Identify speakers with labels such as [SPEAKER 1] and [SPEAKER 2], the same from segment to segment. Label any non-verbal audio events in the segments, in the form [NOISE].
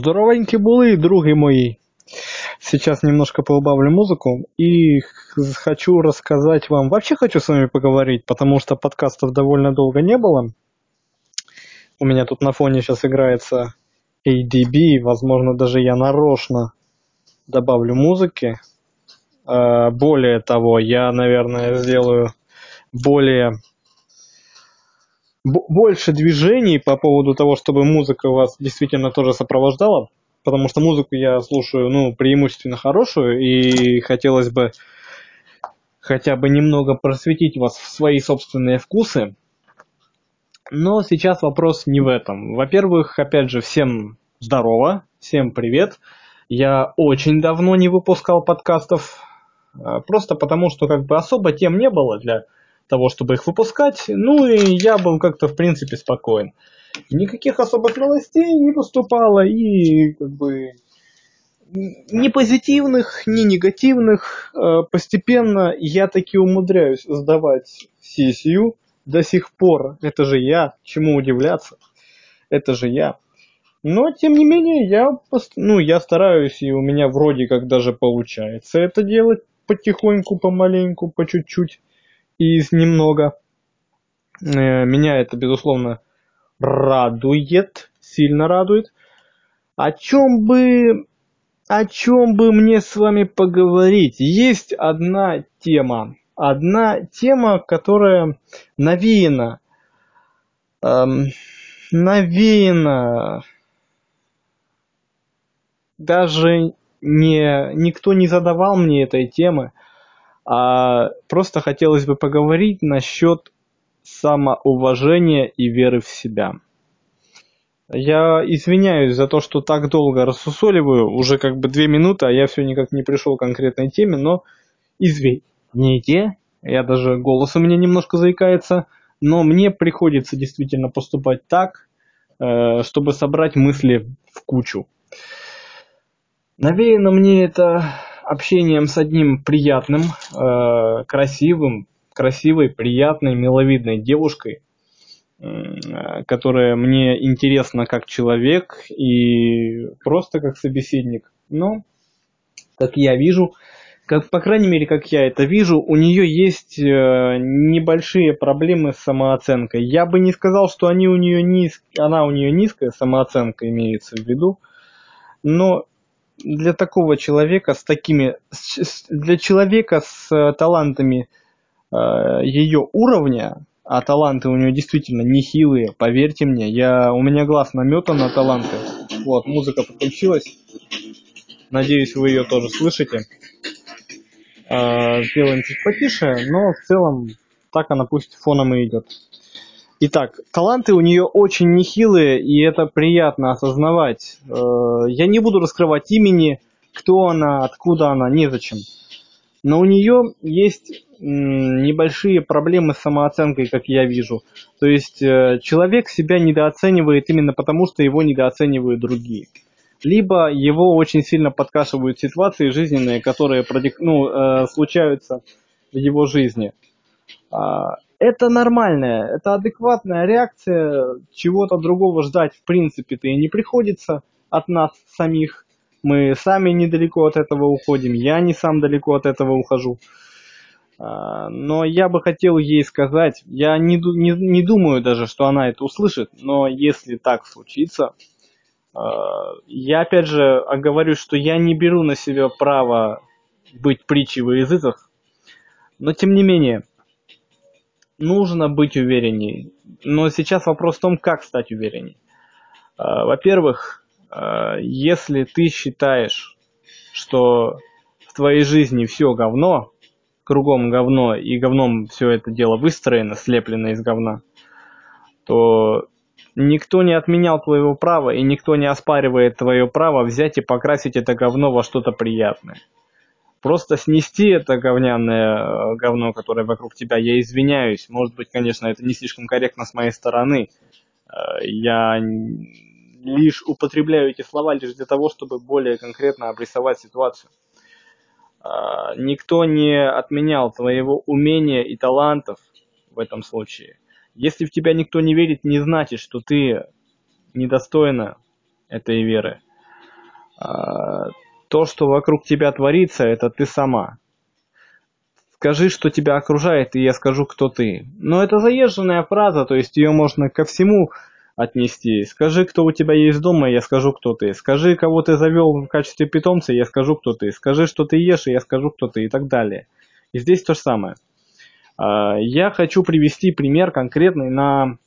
[SPEAKER 1] Здоровенькі були, други мои. Сейчас немножко поубавлю музыку и хочу рассказать вам... Вообще хочу с вами поговорить, потому что подкастов довольно долго не было. У меня тут на фоне сейчас играется ADB, возможно, даже я нарочно добавлю музыки. А, более того, я, наверное, сделаю более больше движений по поводу того, чтобы музыка вас действительно тоже сопровождала, потому что музыку я слушаю, ну, преимущественно хорошую, и хотелось бы хотя бы немного просветить вас в свои собственные вкусы. Но сейчас вопрос не в этом. Во-первых, опять же, всем здорово, всем привет. Я очень давно не выпускал подкастов, а, просто потому что как бы особо тем не было для того, чтобы их выпускать. Ну и я был как-то в принципе спокоен. Никаких особых новостей не поступало и как бы ни позитивных, ни негативных. Э, постепенно я таки умудряюсь сдавать сессию до сих пор. Это же я, чему удивляться. Это же я. Но, тем не менее, я, ну, я стараюсь, и у меня вроде как даже получается это делать потихоньку, помаленьку, по чуть-чуть из немного. Э, меня это, безусловно, радует, сильно радует. О чем бы, о чем бы мне с вами поговорить? Есть одна тема, одна тема, которая навеяна, эм, навеяна, даже не, никто не задавал мне этой темы, а просто хотелось бы поговорить насчет самоуважения и веры в себя. Я извиняюсь за то, что так долго рассусоливаю, уже как бы две минуты, а я все никак не пришел к конкретной теме, но извините, я даже голос у меня немножко заикается, но мне приходится действительно поступать так, э, чтобы собрать мысли в кучу. Навеяно мне это общением с одним приятным, э, красивым, красивой, приятной, миловидной девушкой, э, которая мне интересна как человек и просто как собеседник. Но, как я вижу, как, по крайней мере, как я это вижу, у нее есть э, небольшие проблемы с самооценкой. Я бы не сказал, что они у нее низ... она у нее низкая самооценка имеется в виду, но для такого человека с такими, для человека с э, талантами э, ее уровня, а таланты у нее действительно нехилые, поверьте мне, я, у меня глаз наметан на таланты. Вот, музыка подключилась. Надеюсь, вы ее тоже слышите. Э, сделаем чуть потише, но в целом так она пусть фоном и идет. Итак, таланты у нее очень нехилые, и это приятно осознавать. Э, я не буду раскрывать имени, кто она, откуда она, незачем. Но у нее есть небольшие проблемы с самооценкой, как я вижу. То есть э, человек себя недооценивает именно потому, что его недооценивают другие. Либо его очень сильно подкашивают ситуации жизненные, которые ну, э, случаются в его жизни. Это нормальная, это адекватная реакция, чего-то другого ждать в принципе-то и не приходится от нас самих. Мы сами недалеко от этого уходим, я не сам далеко от этого ухожу. А, но я бы хотел ей сказать, я не, не, не думаю даже, что она это услышит, но если так случится, а, я опять же оговорюсь, что я не беру на себя право быть притчей во языках, но тем не менее, нужно быть уверенней. Но сейчас вопрос в том, как стать уверенней. А, во-первых, а, если ты считаешь, что в твоей жизни все говно, кругом говно, и говном все это дело выстроено, слеплено из говна, то никто не отменял твоего права, и никто не оспаривает твое право взять и покрасить это говно во что-то приятное просто снести это говняное э, говно, которое вокруг тебя, я извиняюсь. Может быть, конечно, это не слишком корректно с моей стороны. Э, я лишь употребляю эти слова лишь для того, чтобы более конкретно обрисовать ситуацию. Э, никто не отменял твоего умения и талантов в этом случае. Если в тебя никто не верит, не значит, что ты недостойна этой веры. То, что вокруг тебя творится, это ты сама. Скажи, что тебя окружает, и я скажу, кто ты. Но это заезженная фраза, то есть ее можно ко всему отнести. Скажи, кто у тебя есть дома, и я скажу, кто ты. Скажи, кого ты завел в качестве питомца, и я скажу, кто ты. Скажи, что ты ешь, и я скажу, кто ты, и так далее. И здесь то же самое. А, я хочу привести пример конкретный на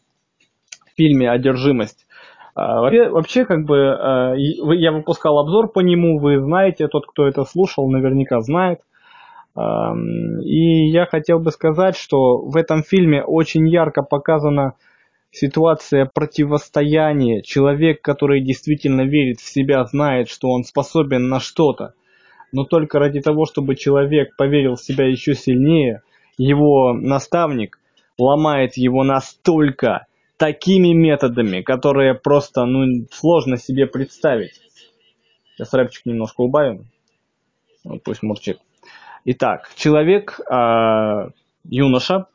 [SPEAKER 1] фильме «Одержимость». А, вообще, как бы, а, я выпускал обзор по нему, вы знаете, тот, кто это слушал, наверняка знает. И я хотел бы сказать, что в этом фильме очень ярко показана ситуация противостояния. Человек, который действительно верит в себя, знает, что он способен на что-то. Но только ради того, чтобы человек поверил в себя еще сильнее, его наставник ломает его настолько такими методами, которые просто ну, сложно себе представить. Сейчас рэпчик немножко убавим. Вот пусть мурчит. Итак, человек, э, юноша,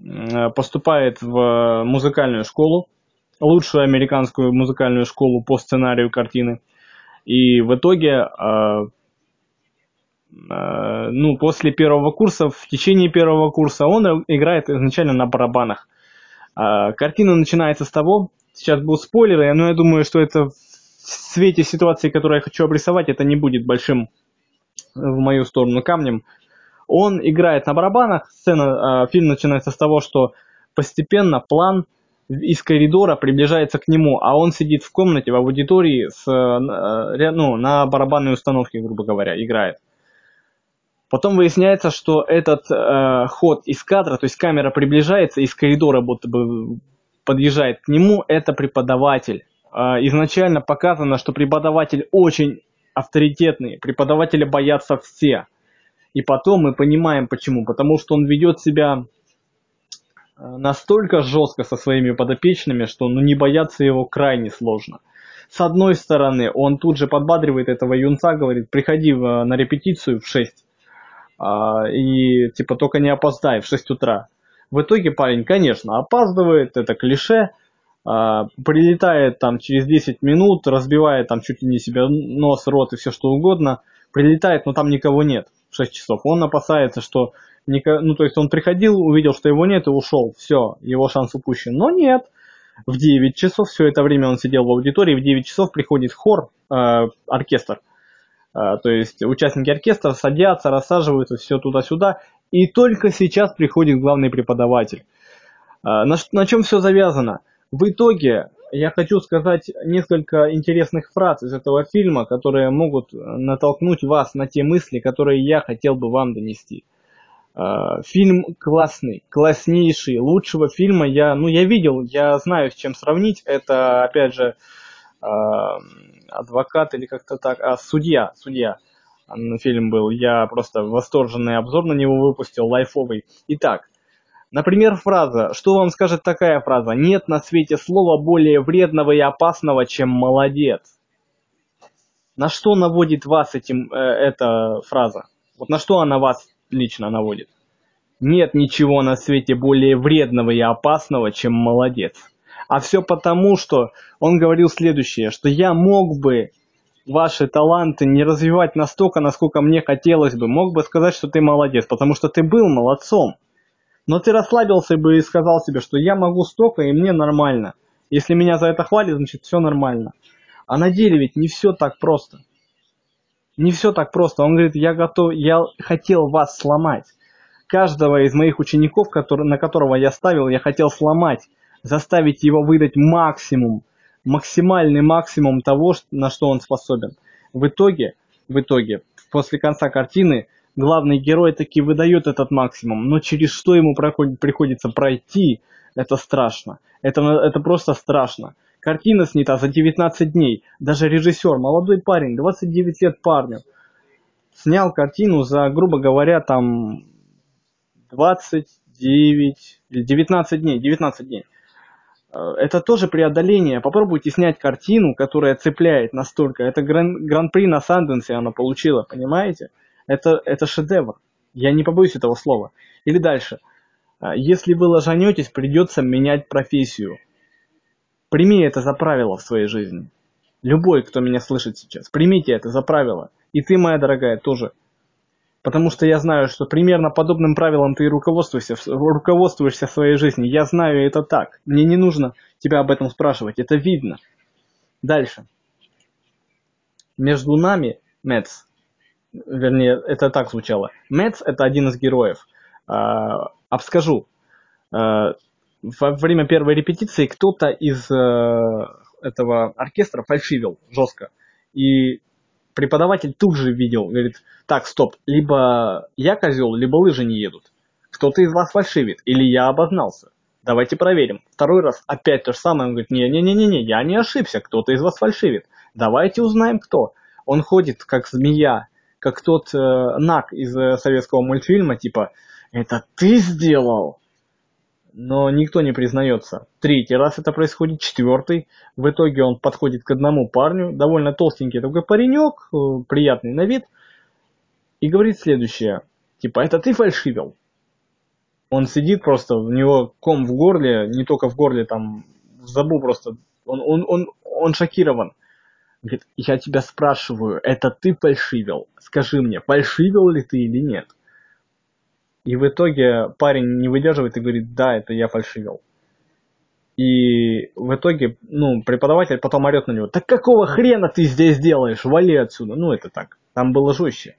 [SPEAKER 1] э, поступает в музыкальную школу, лучшую американскую музыкальную школу по сценарию картины. И в итоге, э, э, ну, после первого курса, в течение первого курса он играет изначально на барабанах. Э, картина начинается с того, сейчас будут спойлеры, но я думаю, что это в свете ситуации, которую я хочу обрисовать, это не будет большим в мою сторону камнем. Он играет на барабанах, сцена, э, фильм начинается с того, что постепенно план из коридора приближается к нему, а он сидит в комнате, в аудитории с, э, ну, на барабанной установке, грубо говоря, играет. Потом выясняется, что этот э, ход из кадра, то есть камера приближается, из коридора будто бы подъезжает к нему, это преподаватель. Э, изначально показано, что преподаватель очень авторитетный, преподавателя боятся все. И потом мы понимаем почему. Потому что он ведет себя э, настолько жестко со своими подопечными, что ну, не бояться его крайне сложно. С одной стороны, он тут же подбадривает этого юнца, говорит, приходи на репетицию в 6, а, и типа только не опоздай в 6 утра. В итоге парень, конечно, опаздывает, это клише, а, прилетает там через 10 минут, разбивает там чуть ли не себе нос, рот и все что угодно, прилетает, но там никого нет в 6 часов. Он опасается, что ну то есть он приходил, увидел, что его нет и ушел, все, его шанс упущен. Но нет, в 9 часов, все это время он сидел в аудитории, в 9 часов приходит хор, э, оркестр, то есть участники оркестра садятся, рассаживаются, все туда-сюда, и только сейчас приходит главный преподаватель. Э, на, на чем все завязано? В итоге я хочу сказать несколько интересных фраз из этого фильма, которые могут натолкнуть вас на те мысли, которые я хотел бы вам донести. А, фильм классный, класснейший, лучшего фильма я, ну, я видел, я знаю, с чем сравнить. Это, опять же, а, адвокат или как-то так, а, судья, судья фильм был. Я просто восторженный обзор на него выпустил, лайфовый. Итак, Например, фраза. Что вам скажет такая фраза? Нет на свете слова более вредного и опасного, чем молодец. На что наводит вас этим, э, эта фраза? Вот на что она вас лично наводит? Нет ничего на свете более вредного и опасного, чем молодец. А все потому, что он говорил следующее, что я мог бы ваши таланты не развивать настолько, насколько мне хотелось бы. Мог бы сказать, что ты молодец, потому что ты был молодцом. Но ты расслабился бы и сказал себе, что я могу столько, и мне нормально. Если меня за это хвалят, значит все нормально. А на деле ведь не все так просто. Не все так просто. Он говорит, я готов, я хотел вас сломать. Каждого из моих учеников, который, на которого я ставил, я хотел сломать. Заставить его выдать максимум, максимальный максимум того, на что он способен. В итоге, в итоге, после конца картины, главный герой таки выдает этот максимум, но через что ему проходит, приходится пройти, это страшно. Это, это просто страшно. Картина снята за 19 дней. Даже режиссер, молодой парень, 29 лет парню, снял картину за, грубо говоря, там 29 или 19 дней. 19 дней. Э, это тоже преодоление. Попробуйте снять картину, которая цепляет настолько. Это гран- гран-при на Санденсе она получила, понимаете? Это, это шедевр. Я не побоюсь этого слова. Или дальше. А, если вы ложанетесь, придется менять профессию. Прими это за правило в своей жизни. Любой, кто меня слышит сейчас, примите это за правило. И ты, моя дорогая, тоже. Потому что я знаю, что примерно подобным правилам ты и руководствуешься, руководствуешься своей жизни. Я знаю это так. Мне не нужно тебя об этом спрашивать. Это видно. Дальше. Между нами, Мэтс, вернее, это так звучало. Мэтс – это один из героев. А, обскажу. А, во время первой репетиции кто-то из э, этого оркестра фальшивил жестко. И преподаватель тут же видел, говорит, так, стоп, либо я козел, либо лыжи не едут. Кто-то из вас фальшивит, или я обознался. Давайте проверим. Второй раз опять то же самое. Он говорит, не-не-не-не, я не ошибся, кто-то из вас фальшивит. Давайте узнаем, кто. Он ходит, как змея, как тот э, Нак из э, советского мультфильма, типа, это ты сделал? Но никто не признается. Третий раз это происходит, четвертый. В итоге он подходит к одному парню, довольно толстенький такой паренек, э, приятный на вид, и говорит следующее. Типа, это ты фальшивил? Он сидит просто, у него ком в горле, не только в горле, там, в забу просто. Он, он, он, он шокирован. Говорит, я тебя спрашиваю, это ты фальшивил? Скажи мне, фальшивил ли ты или нет? И в итоге парень не выдерживает и говорит, да, это я фальшивил. И в итоге, ну, преподаватель потом орет на него, так какого хрена ты здесь делаешь, вали отсюда. Ну, это так, там было жестче.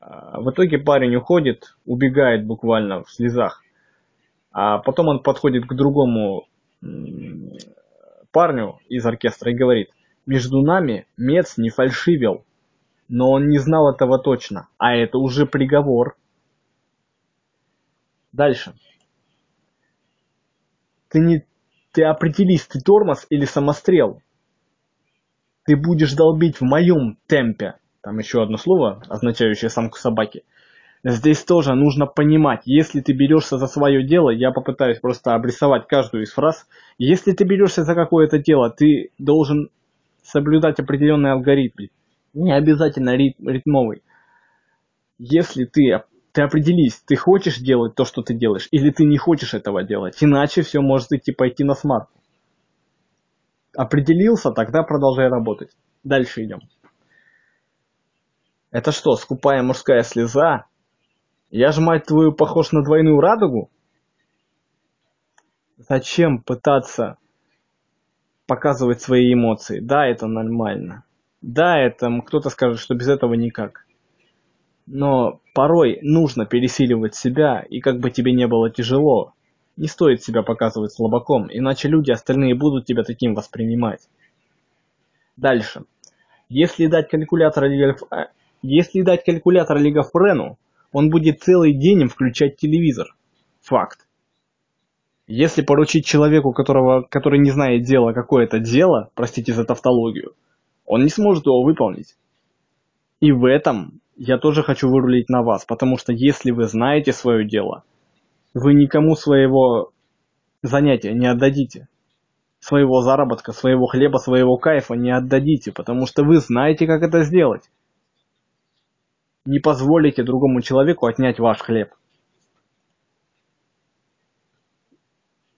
[SPEAKER 1] А, в итоге парень уходит, убегает буквально в слезах. А потом он подходит к другому парню из оркестра и говорит, между нами Мец не фальшивил, но он не знал этого точно, а это уже приговор. Дальше. Ты не... Ты определись, ты тормоз или самострел. Ты будешь долбить в моем темпе. Там еще одно слово, означающее самку собаки. Здесь тоже нужно понимать, если ты берешься за свое дело, я попытаюсь просто обрисовать каждую из фраз. Если ты берешься за какое-то дело, ты должен соблюдать определенные алгоритмы. Не обязательно ритмовый. Если ты ты определись, ты хочешь делать то, что ты делаешь, или ты не хочешь этого делать. Иначе все может идти пойти на смарку. Определился, тогда продолжай работать. Дальше идем. Это что, скупая мужская слеза? Я же, мать твою, похож на двойную радугу? Зачем пытаться показывать свои эмоции? Да, это нормально. Да, это кто-то скажет, что без этого никак но порой нужно пересиливать себя, и как бы тебе не было тяжело, не стоит себя показывать слабаком, иначе люди остальные будут тебя таким воспринимать. Дальше. Если дать калькулятор, э, если дать калькулятор Лигофрену, он будет целый день им включать телевизор. Факт. Если поручить человеку, которого, который не знает дела, какое-то дело, простите за тавтологию, он не сможет его выполнить. И в этом я тоже хочу вырулить на вас, потому что если вы знаете свое дело, вы никому своего занятия не отдадите. Своего заработка, своего хлеба, своего кайфа не отдадите, потому что вы знаете, как это сделать. Не позволите другому человеку отнять ваш хлеб.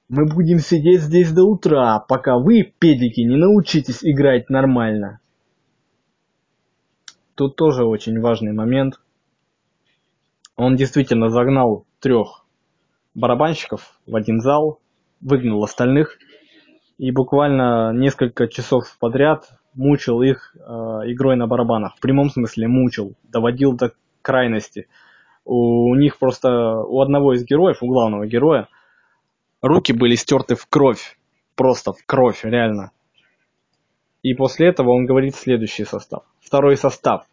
[SPEAKER 1] Мы будем сидеть здесь до утра, пока вы, педики, не научитесь играть нормально. Тут тоже очень важный момент. Он действительно загнал трех барабанщиков в один зал, выгнал остальных и буквально несколько часов подряд мучил их э, игрой на барабанах. В прямом смысле мучил, доводил до крайности. У, у них просто, у одного из героев, у главного героя, руки были стерты в кровь. Просто в кровь, реально. И после этого он говорит следующий состав. Второй состав.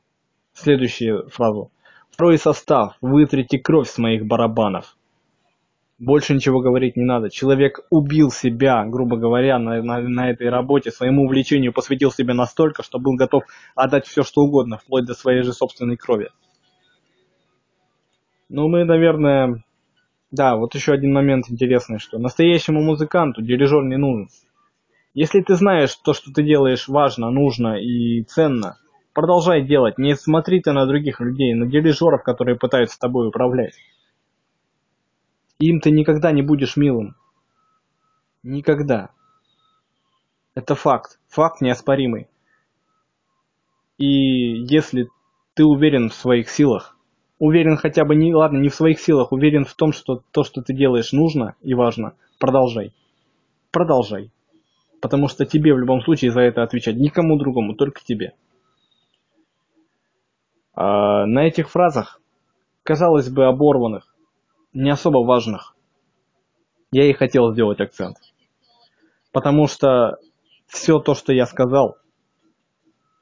[SPEAKER 1] Следующую фразу. Второй состав. Вытрите кровь с моих барабанов. Больше ничего говорить не надо. Человек убил себя, грубо говоря, на, на, на этой работе, своему увлечению посвятил себя настолько, что был готов отдать все, что угодно, вплоть до своей же собственной крови. Ну, мы, наверное... Да, вот еще один момент интересный, что настоящему музыканту дирижер не нужен. Если ты знаешь, то, что ты делаешь, важно, нужно и ценно, продолжай делать. Не смотри ты на других людей, на дирижеров, которые пытаются тобой управлять. Им ты никогда не будешь милым. Никогда. Это факт. Факт неоспоримый. И если ты уверен в своих силах, уверен хотя бы не, ладно, не в своих силах, уверен в том, что то, что ты делаешь, нужно и важно, продолжай. Продолжай. Потому что тебе в любом случае за это отвечать. Никому другому, только тебе. А на этих фразах, казалось бы, оборванных, не особо важных, я и хотел сделать акцент. Потому что все то, что я сказал,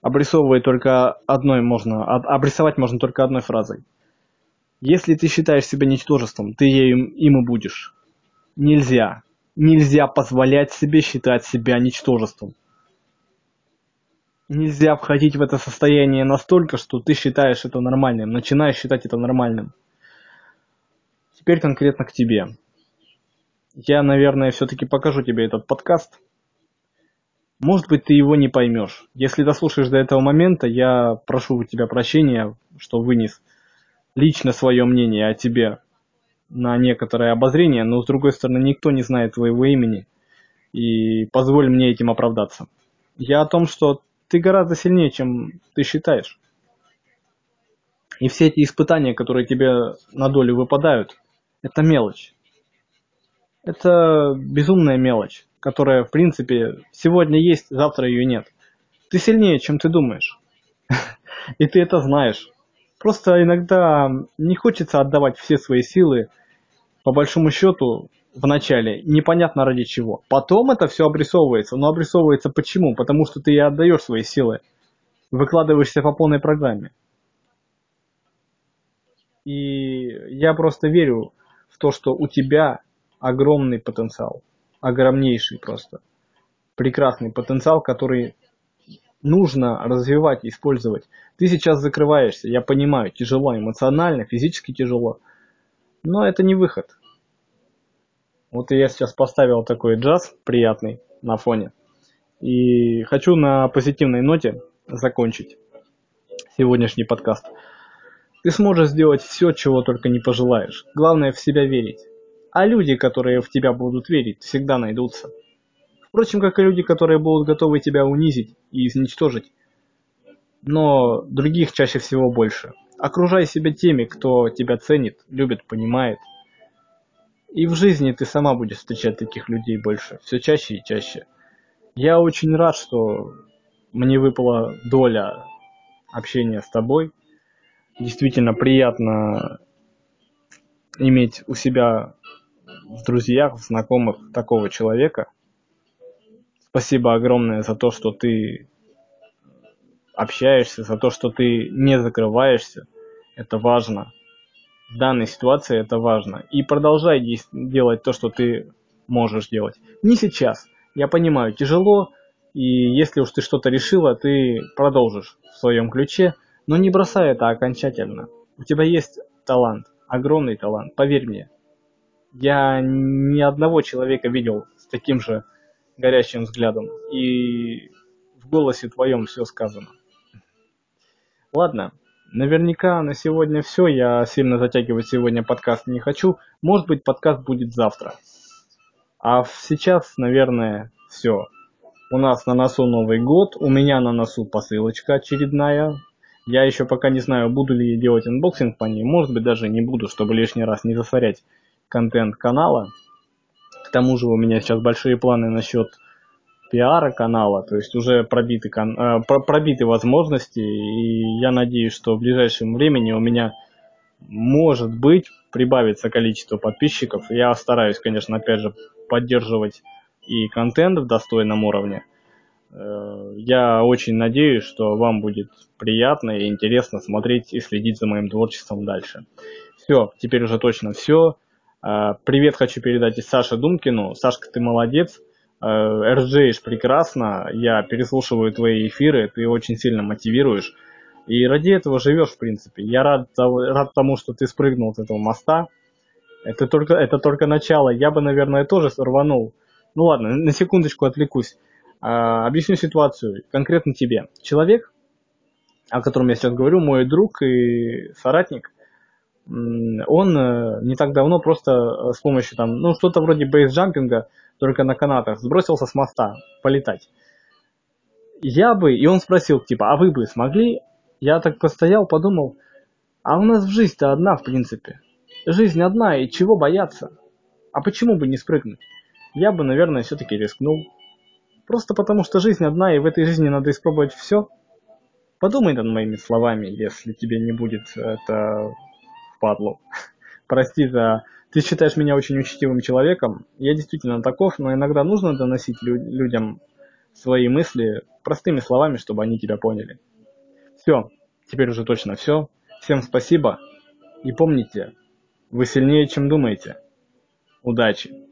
[SPEAKER 1] обрисовывает только одной можно, обрисовать можно только одной фразой. Если ты считаешь себя ничтожеством, ты им, им и будешь. Нельзя. Нельзя позволять себе считать себя ничтожеством. Нельзя входить в это состояние настолько, что ты считаешь это нормальным, начинаешь считать это нормальным. Теперь конкретно к тебе. Я, наверное, все-таки покажу тебе этот подкаст – может быть, ты его не поймешь. Если дослушаешь до этого момента, я прошу у тебя прощения, что вынес лично свое мнение о тебе на некоторое обозрение, но с другой стороны, никто не знает твоего имени, и позволь мне этим оправдаться. Я о том, что ты гораздо сильнее, чем ты считаешь. И все эти испытания, которые тебе на долю выпадают, это мелочь. Это безумная мелочь которая, в принципе, сегодня есть, завтра ее нет. Ты сильнее, чем ты думаешь. [LAUGHS] И ты это знаешь. Просто иногда не хочется отдавать все свои силы, по большому счету, в начале, непонятно ради чего. Потом это все обрисовывается. Но обрисовывается почему? Потому что ты и отдаешь свои силы. Выкладываешься по полной программе. И я просто верю в то, что у тебя огромный потенциал огромнейший просто. Прекрасный потенциал, который нужно развивать, использовать. Ты сейчас закрываешься, я понимаю, тяжело эмоционально, физически тяжело, но это не выход. Вот я сейчас поставил такой джаз приятный на фоне. И хочу на позитивной ноте закончить сегодняшний подкаст. Ты сможешь сделать все, чего только не пожелаешь. Главное в себя верить. А люди, которые в тебя будут верить, всегда найдутся. Впрочем, как и люди, которые будут готовы тебя унизить и изничтожить. Но других чаще всего больше. Окружай себя теми, кто тебя ценит, любит, понимает. И в жизни ты сама будешь встречать таких людей больше, все чаще и чаще. Я очень рад, что мне выпала доля общения с тобой. Действительно приятно иметь у себя в друзьях, в знакомых такого человека. Спасибо огромное за то, что ты общаешься, за то, что ты не закрываешься. Это важно. В данной ситуации это важно. И продолжай делать то, что ты можешь делать. Не сейчас. Я понимаю, тяжело, и если уж ты что-то решила, ты продолжишь в своем ключе, но не бросай это окончательно. У тебя есть талант, огромный талант, поверь мне. Я ни одного человека видел с таким же горящим взглядом. И в голосе твоем все сказано. Ладно, наверняка на сегодня все. Я сильно затягивать сегодня подкаст не хочу. Может быть, подкаст будет завтра. А сейчас, наверное, все. У нас на носу Новый год, у меня на носу посылочка очередная. Я еще пока не знаю, буду ли делать анбоксинг по ней. Может быть, даже не буду, чтобы лишний раз не засорять контент канала. К тому же у меня сейчас большие планы насчет пиара канала, то есть уже пробиты, э, пробиты возможности, и я надеюсь, что в ближайшем времени у меня может быть прибавится количество подписчиков. Я стараюсь, конечно, опять же поддерживать и контент в достойном уровне. Э, я очень надеюсь, что вам будет приятно и интересно смотреть и следить за моим творчеством дальше. Все, теперь уже точно все. А, привет хочу передать и Саше Думкину. Сашка, ты молодец. RJишь а, прекрасно. Я переслушиваю твои эфиры. Ты очень сильно мотивируешь. И ради этого живешь, в принципе. Я рад, рад тому, что ты спрыгнул с этого моста. Это только, это только начало. Я бы, наверное, тоже рванул. Ну ладно, на секундочку отвлекусь. А, объясню ситуацию конкретно тебе. Человек, о котором я сейчас говорю, мой друг и соратник, он э, не так давно просто э, с помощью там, ну, что-то вроде бейсджампинга, только на канатах, сбросился с моста полетать. я бы, и он спросил, типа, а вы бы смогли? Я так постоял, подумал, а у нас в жизнь-то одна, в принципе. Жизнь одна, и чего бояться? А почему бы не спрыгнуть? Я бы, наверное, все-таки рискнул. Просто потому, что жизнь одна, и в этой жизни надо испробовать все. Подумай над моими словами, если тебе не будет это впадло. Прости за... Ты считаешь меня очень учтивым человеком. Я действительно таков, но иногда нужно доносить лю- людям свои мысли простыми словами, чтобы они тебя поняли. Все, теперь уже точно все. Всем спасибо. И помните, вы сильнее, чем думаете. Удачи!